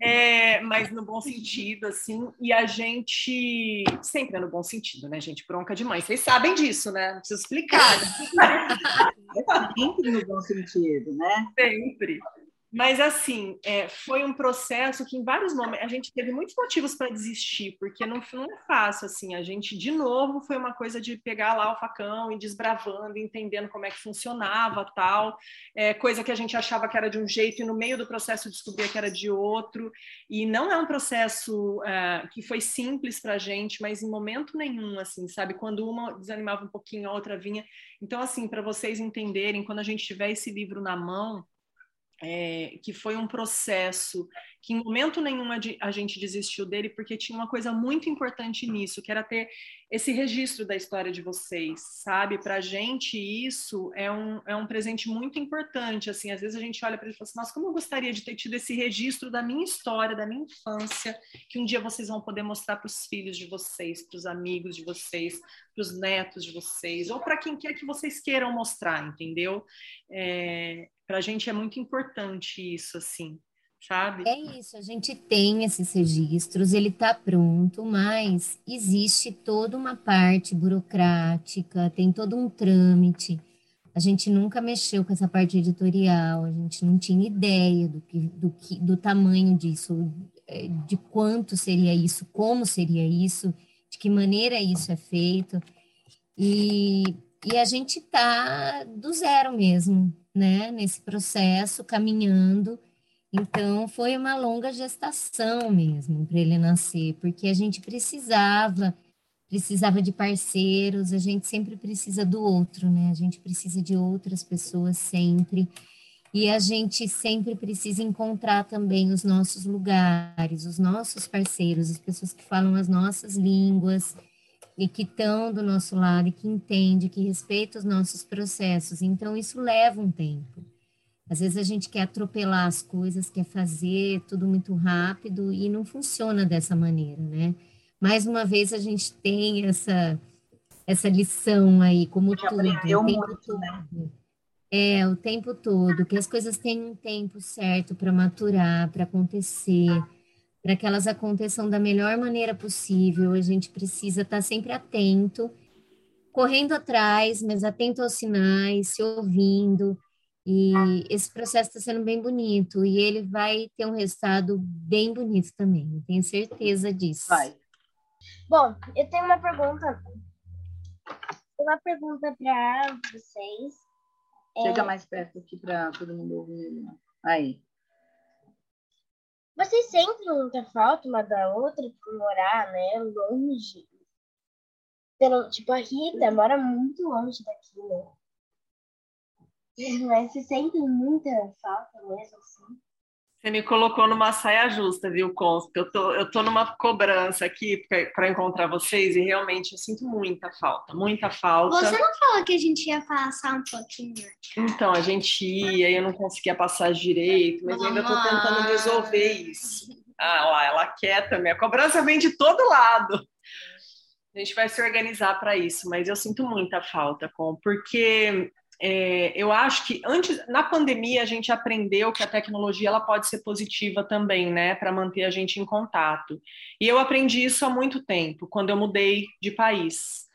É, mas no bom sentido, assim, e a gente sempre é no bom sentido, né, gente? Bronca de mãe. Vocês sabem disso, né? Não preciso explicar? Sempre no bom sentido, né? sempre. Mas, assim, é, foi um processo que, em vários momentos, a gente teve muitos motivos para desistir, porque não, não é fácil, assim. A gente, de novo, foi uma coisa de pegar lá o facão e desbravando, entendendo como é que funcionava, tal. É, coisa que a gente achava que era de um jeito e, no meio do processo, descobria que era de outro. E não é um processo é, que foi simples para a gente, mas em momento nenhum, assim, sabe? Quando uma desanimava um pouquinho, a outra vinha. Então, assim, para vocês entenderem, quando a gente tiver esse livro na mão, é, que foi um processo que em momento nenhum a gente desistiu dele, porque tinha uma coisa muito importante nisso, que era ter esse registro da história de vocês, sabe? Para a gente, isso é um, é um presente muito importante. Assim, às vezes a gente olha para ele e fala assim: nossa, como eu gostaria de ter tido esse registro da minha história, da minha infância, que um dia vocês vão poder mostrar para os filhos de vocês, para os amigos de vocês, para os netos de vocês, ou para quem quer que vocês queiram mostrar, entendeu? É, para a gente é muito importante isso, assim sabe? É isso, a gente tem esses registros, ele está pronto, mas existe toda uma parte burocrática, tem todo um trâmite. A gente nunca mexeu com essa parte editorial, a gente não tinha ideia do, que, do, que, do tamanho disso, é, de quanto seria isso, como seria isso, de que maneira isso é feito. E, e a gente está do zero mesmo, né, nesse processo, caminhando então, foi uma longa gestação mesmo para ele nascer, porque a gente precisava, precisava de parceiros, a gente sempre precisa do outro, né? A gente precisa de outras pessoas sempre. E a gente sempre precisa encontrar também os nossos lugares, os nossos parceiros, as pessoas que falam as nossas línguas e que estão do nosso lado e que entendem, que respeitam os nossos processos. Então, isso leva um tempo. Às vezes a gente quer atropelar as coisas, quer fazer tudo muito rápido e não funciona dessa maneira, né? Mais uma vez a gente tem essa essa lição aí, como tudo, o tempo né? todo. É, o tempo todo, que as coisas têm um tempo certo para maturar, para acontecer, para que elas aconteçam da melhor maneira possível. A gente precisa estar tá sempre atento, correndo atrás, mas atento aos sinais, se ouvindo, e esse processo está sendo bem bonito e ele vai ter um resultado bem bonito também, tenho certeza disso. Vai. Bom, eu tenho uma pergunta. Uma pergunta para vocês. Chega é... mais perto aqui para todo mundo ouvir. Aí. Vocês sentem muita falta uma da outra por morar, né, longe? Pelo, tipo, a Rita mora muito longe daqui, né? Mas se sente muita falta mesmo, assim. Você me colocou numa saia justa, viu, Consta? Eu tô, eu tô numa cobrança aqui para encontrar vocês e realmente eu sinto muita falta, muita falta. Você não falou que a gente ia passar um pouquinho? Então, a gente ia, eu não conseguia passar direito, mas eu ainda estou tentando resolver isso. Ah, lá, ela quer também. A cobrança vem de todo lado. A gente vai se organizar para isso, mas eu sinto muita falta, com porque é, eu acho que antes na pandemia a gente aprendeu que a tecnologia ela pode ser positiva também, né, para manter a gente em contato. E eu aprendi isso há muito tempo, quando eu mudei de país.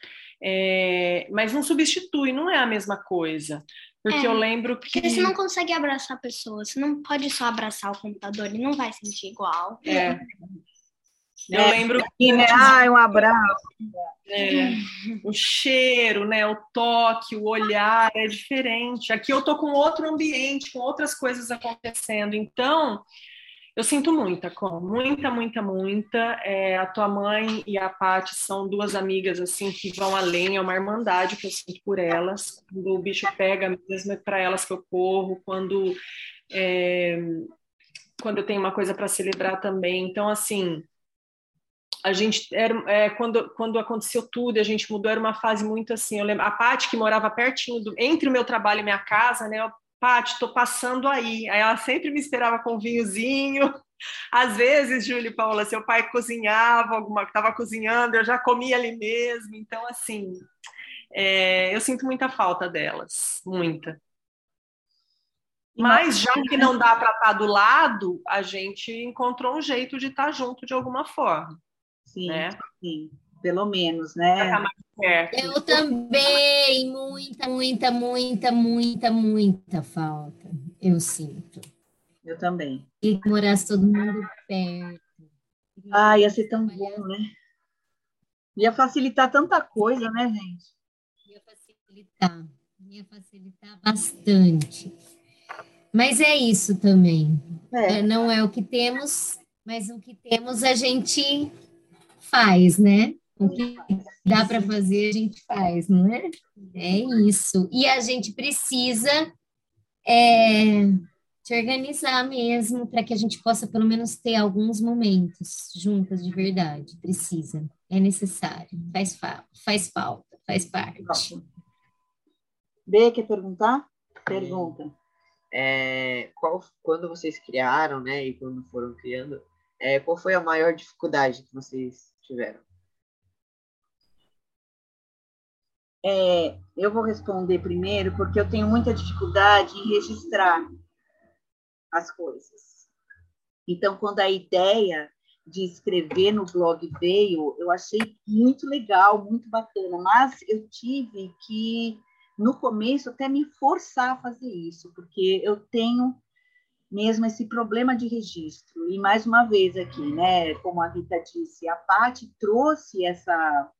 É, mas não substitui, não é a mesma coisa. Porque é, eu lembro que. Porque você não consegue abraçar a pessoa, você não pode só abraçar o computador, ele não vai sentir igual. É. Eu é, lembro que, né? Ai, um abraço. É, o cheiro, né? O toque, o olhar é diferente. Aqui eu tô com outro ambiente, com outras coisas acontecendo. Então, eu sinto muita, com muita, muita, muita. É, a tua mãe e a Paty são duas amigas assim que vão além, é uma irmandade que eu sinto por elas. Quando o bicho pega mesmo é para elas que eu corro. Quando é, quando eu tenho uma coisa para celebrar também. Então, assim, a gente era é, quando quando aconteceu tudo a gente mudou era uma fase muito assim eu lembro a Paty que morava pertinho do, entre o meu trabalho e minha casa né Paty tô passando aí. Aí ela sempre me esperava com um vinhozinho. Às vezes Júlia e Paula seu pai cozinhava alguma estava cozinhando eu já comia ali mesmo. Então assim é, eu sinto muita falta delas muita. Mas já que não dá para estar do lado, a gente encontrou um jeito de estar junto de alguma forma. Sim, né? sim. Pelo menos, né? Eu também, muita, muita, muita, muita, muita falta. Eu sinto. Eu também. E que morasse todo mundo perto. Ah, ia ser tão bom, né? Ia facilitar tanta coisa, né, gente? Ia facilitar. Ia facilitar bastante. Mas é isso também. É. É, Não é o que temos, mas o que temos a gente faz, né? O que dá para fazer, a gente faz, não é? É isso. E a gente precisa é, se organizar mesmo para que a gente possa, pelo menos, ter alguns momentos juntas de verdade. Precisa. É necessário. Faz, fa faz falta, faz parte. B, quer perguntar? Pergunta. É, qual, quando vocês criaram, né, e quando foram criando, é, qual foi a maior dificuldade que vocês tiveram? É, eu vou responder primeiro, porque eu tenho muita dificuldade em registrar as coisas. Então, quando a ideia de escrever no blog veio, eu achei muito legal, muito bacana, mas eu tive que, no começo, até me forçar a fazer isso, porque eu tenho mesmo esse problema de registro. E, mais uma vez aqui, né, como a Rita disse, a Paty trouxe essa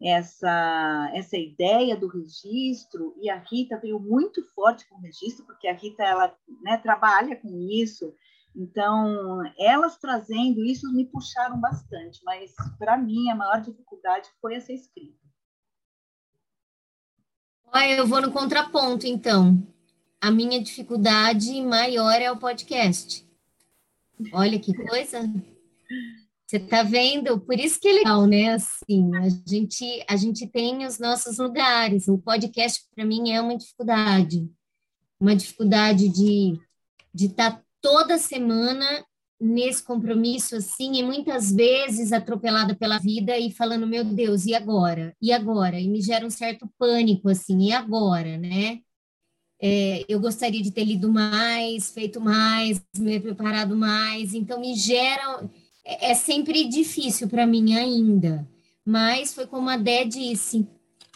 essa essa ideia do registro e a Rita veio muito forte com o registro porque a Rita ela né, trabalha com isso então elas trazendo isso me puxaram bastante mas para mim a maior dificuldade foi essa escrita Olha, eu vou no contraponto, então. A minha dificuldade maior é o podcast. Olha que coisa. Você tá vendo? Por isso que é legal, né? Assim, a gente, a gente tem os nossos lugares. O podcast, para mim, é uma dificuldade. Uma dificuldade de de estar toda semana nesse compromisso, assim, e muitas vezes atropelada pela vida e falando, meu Deus, e agora? E agora? E me gera um certo pânico, assim, e agora, né? É, eu gostaria de ter lido mais, feito mais, me preparado mais, então me gera. É, é sempre difícil para mim ainda, mas foi como a Dé disse,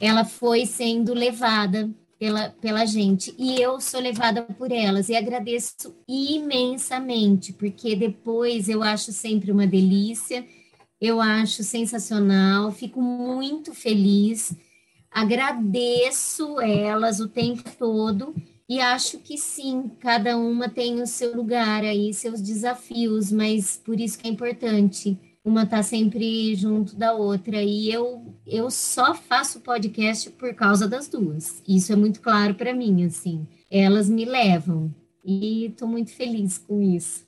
ela foi sendo levada pela, pela gente. E eu sou levada por elas. E agradeço imensamente, porque depois eu acho sempre uma delícia, eu acho sensacional, fico muito feliz, agradeço elas o tempo todo e acho que sim, cada uma tem o seu lugar aí, seus desafios, mas por isso que é importante uma tá sempre junto da outra. E eu, eu só faço podcast por causa das duas. Isso é muito claro para mim, assim. Elas me levam e estou muito feliz com isso.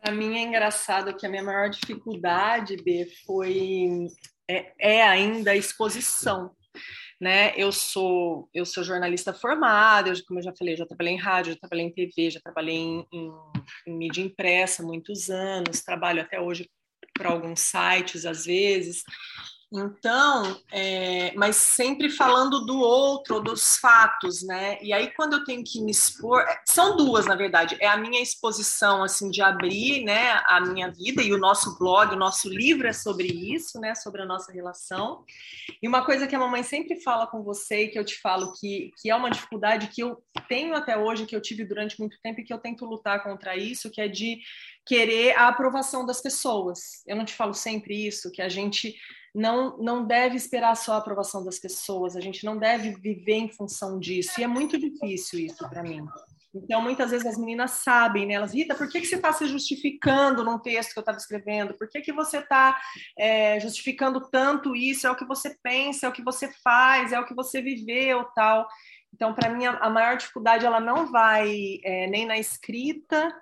Para mim é engraçado que a minha maior dificuldade, B, foi é, é ainda a exposição né? Eu sou eu sou jornalista formada, eu, como eu já falei, já trabalhei em rádio, já trabalhei em TV, já trabalhei em, em, em mídia impressa muitos anos, trabalho até hoje para alguns sites às vezes. Então, é, mas sempre falando do outro, dos fatos, né? E aí quando eu tenho que me expor, é, são duas na verdade. É a minha exposição assim de abrir, né, a minha vida e o nosso blog, o nosso livro é sobre isso, né, sobre a nossa relação. E uma coisa que a mamãe sempre fala com você e que eu te falo que que é uma dificuldade que eu tenho até hoje, que eu tive durante muito tempo e que eu tento lutar contra isso, que é de querer a aprovação das pessoas. Eu não te falo sempre isso, que a gente não, não deve esperar só a aprovação das pessoas, a gente não deve viver em função disso. E é muito difícil isso para mim. Então, muitas vezes as meninas sabem, né? Elas, Rita, por que, que você está se justificando num texto que eu estava escrevendo? Por que, que você está é, justificando tanto isso? É o que você pensa, é o que você faz, é o que você viveu, tal. Então, para mim, a, maior dificuldade ela não vai é, nem na escrita,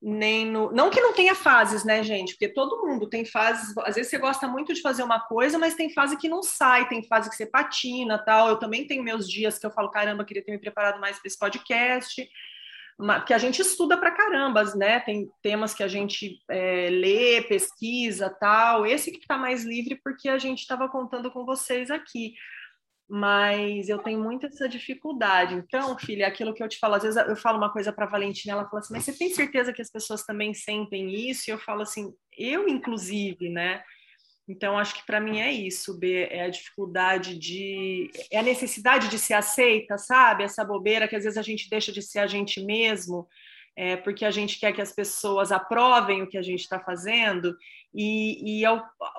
nem no. Não que não tenha fases, né, gente? Porque todo mundo tem fases. Às vezes você gosta muito de fazer uma coisa, mas tem fase que não sai, tem fase que você patina tal. Eu também tenho meus dias que eu falo, caramba, queria ter me preparado mais para esse podcast. Porque a gente estuda para carambas, né? Tem temas que a gente é, lê, pesquisa tal. Esse que está mais livre porque a gente estava contando com vocês aqui mas eu tenho muito essa dificuldade. Então, filha, aquilo que eu te falo, às vezes eu falo uma coisa para Valentina, ela fala assim, mas você tem certeza que as pessoas também sentem isso? E eu falo assim, eu inclusive, né? Então, acho que para mim é isso, B, é a dificuldade de. é a necessidade de ser aceita, sabe? Essa bobeira que às vezes a gente deixa de ser a gente mesmo, é, porque a gente quer que as pessoas aprovem o que a gente está fazendo, e, e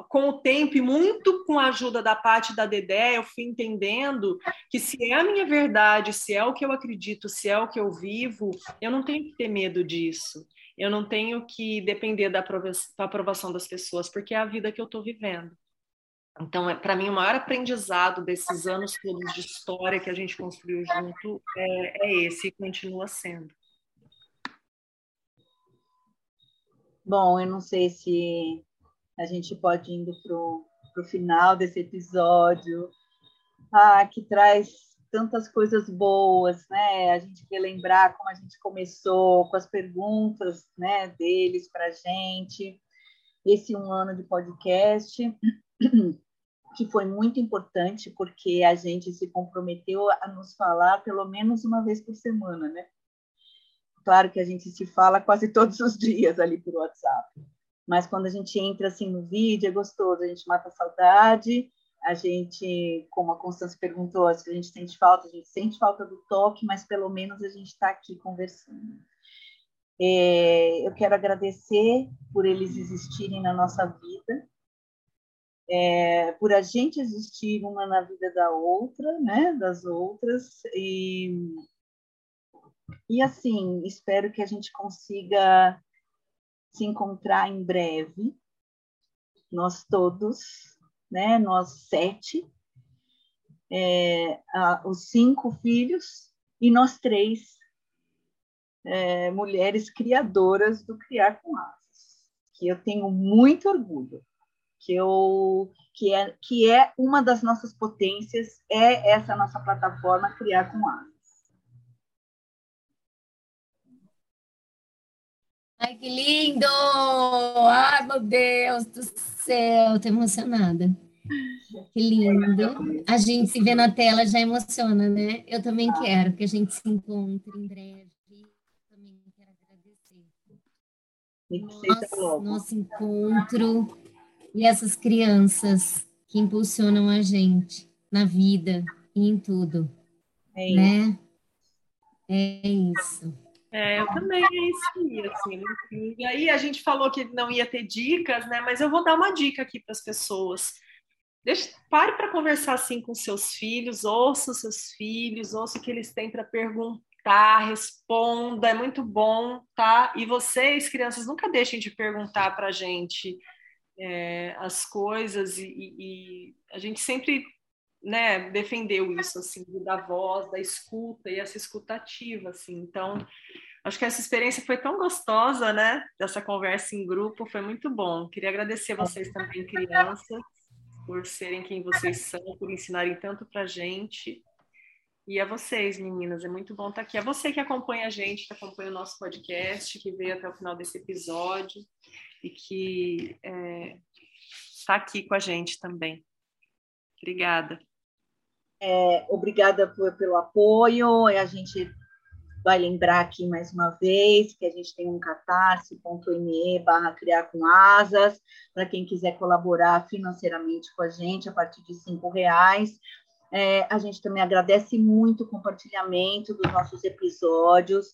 com o tempo, e muito com a ajuda da parte da Dedé, eu fui entendendo que se é a minha verdade, se é o que eu acredito, se é o que eu vivo, eu não tenho que ter medo disso eu não tenho que depender da aprovação das pessoas, porque é a vida que eu estou vivendo. Então, é, para mim, o maior aprendizado desses anos todos de história que a gente construiu junto é, é esse e continua sendo. Bom, eu não sei se a gente pode indo para o final desse episódio, ah, que traz tantas coisas boas, né? A gente quer lembrar como a gente começou com as perguntas, né, deles para a gente. Esse um ano de podcast que foi muito importante porque a gente se comprometeu a nos falar pelo menos uma vez por semana, né? Claro que a gente se fala quase todos os dias ali por WhatsApp, mas quando a gente entra assim no vídeo é gostoso, a gente mata a saudade a gente, como a Constância perguntou, se a gente sente falta, a gente sente falta do toque, mas pelo menos a gente está aqui conversando. É, eu quero agradecer por eles existirem na nossa vida, é, por a gente existir uma na vida da outra, né, das outras, e, e assim, espero que a gente consiga se encontrar em breve, nós todos, né? Nós sete, é, a, os cinco filhos e nós três é, mulheres criadoras do Criar com Asas, que eu tenho muito orgulho, que eu que é que é uma das nossas potências é essa nossa plataforma Criar com Asas. Ai, que lindo! Ai, meu Deus do céu, tô emocionada. Que lindo. A gente se vê na tela já emociona, né? Eu também quero que a gente se encontre em breve. Também quero agradecer. Nosso, nosso encontro e essas crianças que impulsionam a gente na vida e em tudo. É né? isso. É isso. É, eu também, é isso aí, assim, e aí a gente falou que não ia ter dicas, né, mas eu vou dar uma dica aqui para as pessoas. Deixe, pare para conversar assim com seus filhos, ouça os seus filhos, ouça o que eles têm para perguntar, responda, é muito bom, tá? E vocês, crianças, nunca deixem de perguntar para a gente é, as coisas e, e, a gente sempre né, defendeu isso, assim, da voz, da escuta e essa escutativa, assim. Então, acho que essa experiência foi tão gostosa, né, dessa conversa em grupo, foi muito bom. Queria agradecer vocês também, crianças, por serem quem vocês são, por ensinarem tanto pra gente. E a vocês, meninas, é muito bom estar aqui. A você que acompanha a gente, que acompanha o nosso podcast, que veio até o final desse episódio e que está é, tá aqui com a gente também. Obrigada. É, obrigada por, pelo apoio. A gente vai lembrar aqui mais uma vez que a gente tem um catarse.me barra criar com asas, para quem quiser colaborar financeiramente com a gente a partir de cinco reais. É, a gente também agradece muito o compartilhamento dos nossos episódios.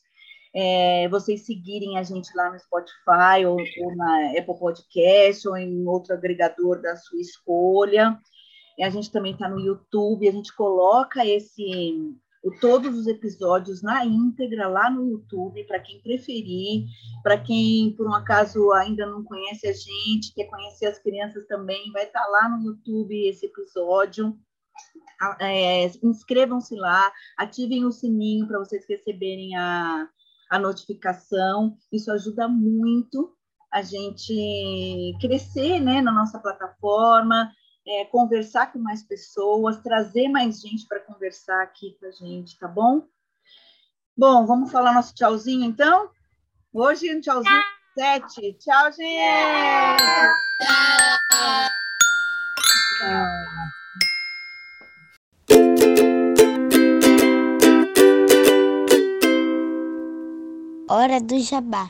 É, vocês seguirem a gente lá no Spotify ou, ou na Apple Podcast ou em outro agregador da sua escolha a gente também está no YouTube, a gente coloca esse todos os episódios na íntegra lá no YouTube, para quem preferir, para quem por um acaso ainda não conhece a gente, quer conhecer as crianças também, vai estar tá lá no YouTube esse episódio. É, Inscrevam-se lá, ativem o sininho para vocês receberem a, a notificação. Isso ajuda muito a gente crescer né, na nossa plataforma, é, conversar com mais pessoas, trazer mais gente para conversar aqui com a gente, tá bom? Bom, vamos falar nosso tchauzinho então? Hoje um tchauzinho sete. Tchau, gente! Tchau! Hora do jabá.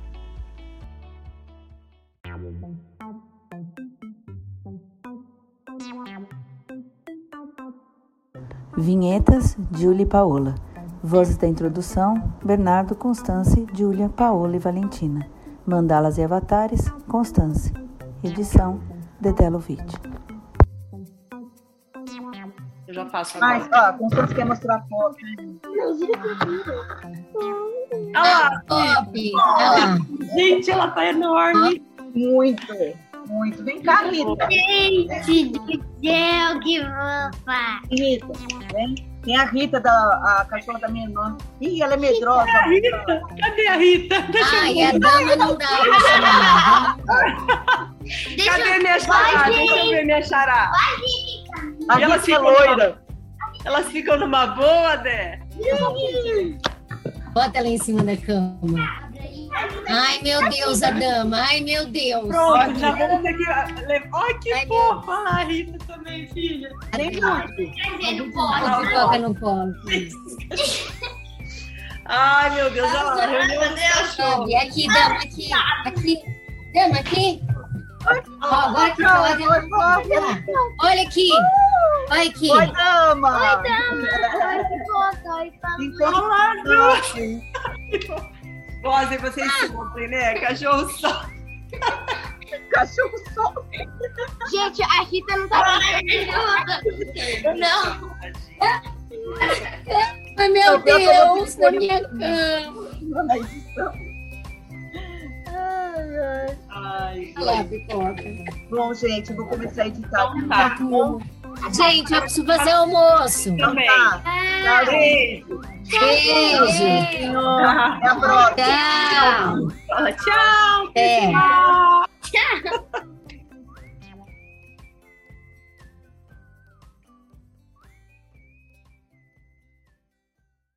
Vinhetas, Julie e Paola. Vozes da introdução, Bernardo, Constance, Júlia, Paola e Valentina. Mandalas e avatares, Constance. Edição, Dedé Lovitch. Eu já faço agora. Mas, ó, a Constance quer mostrar a foto. Olha lá, Top! Olha lá. gente, ela tá enorme. Muito, muito. Vem cá, Rita. Gente do céu, que fofa! Rita, vem. Tem a Rita, da, a cachorra da minha irmã. Ih, ela é medrosa. A Rita, cadê a Rita? Deixa eu Ai, a dama não dá chamar. Cadê minha xará? Deixa eu ver minha xará. E ela Rita é ficou loira. Elas ficam numa boa, Dé? Bota ela em cima da cama. Ai, meu Deus, a dama. Ai, meu Deus. Pronto, já vamos ter que levar. Ai, que Ai, fofa. A Rita também, filha. Nem muito. Coloca no colo. Ai, meu Deus, olha lá. Reunião dos cachorros. E aqui, dama, aqui. Aqui. Dama, aqui. Ó, agora que Oi, fofa. Olha aqui. Olha aqui. Oi, dama. Ai, que fofa! Ai, Enquanto Gozem vocês soltem, né? Cachorro só. cachorro só. Gente, a Rita não tá Não. Ai, meu Deus, na minha cama. Na edição. Ai, ai. Ai. Bom, gente, eu vou começar a editar. Então tá. Gente, eu preciso fazer almoço. Também. Tá. tá beijo. Beijo. beijo. Até a próxima. Tchau. Tchau. É. Tchau.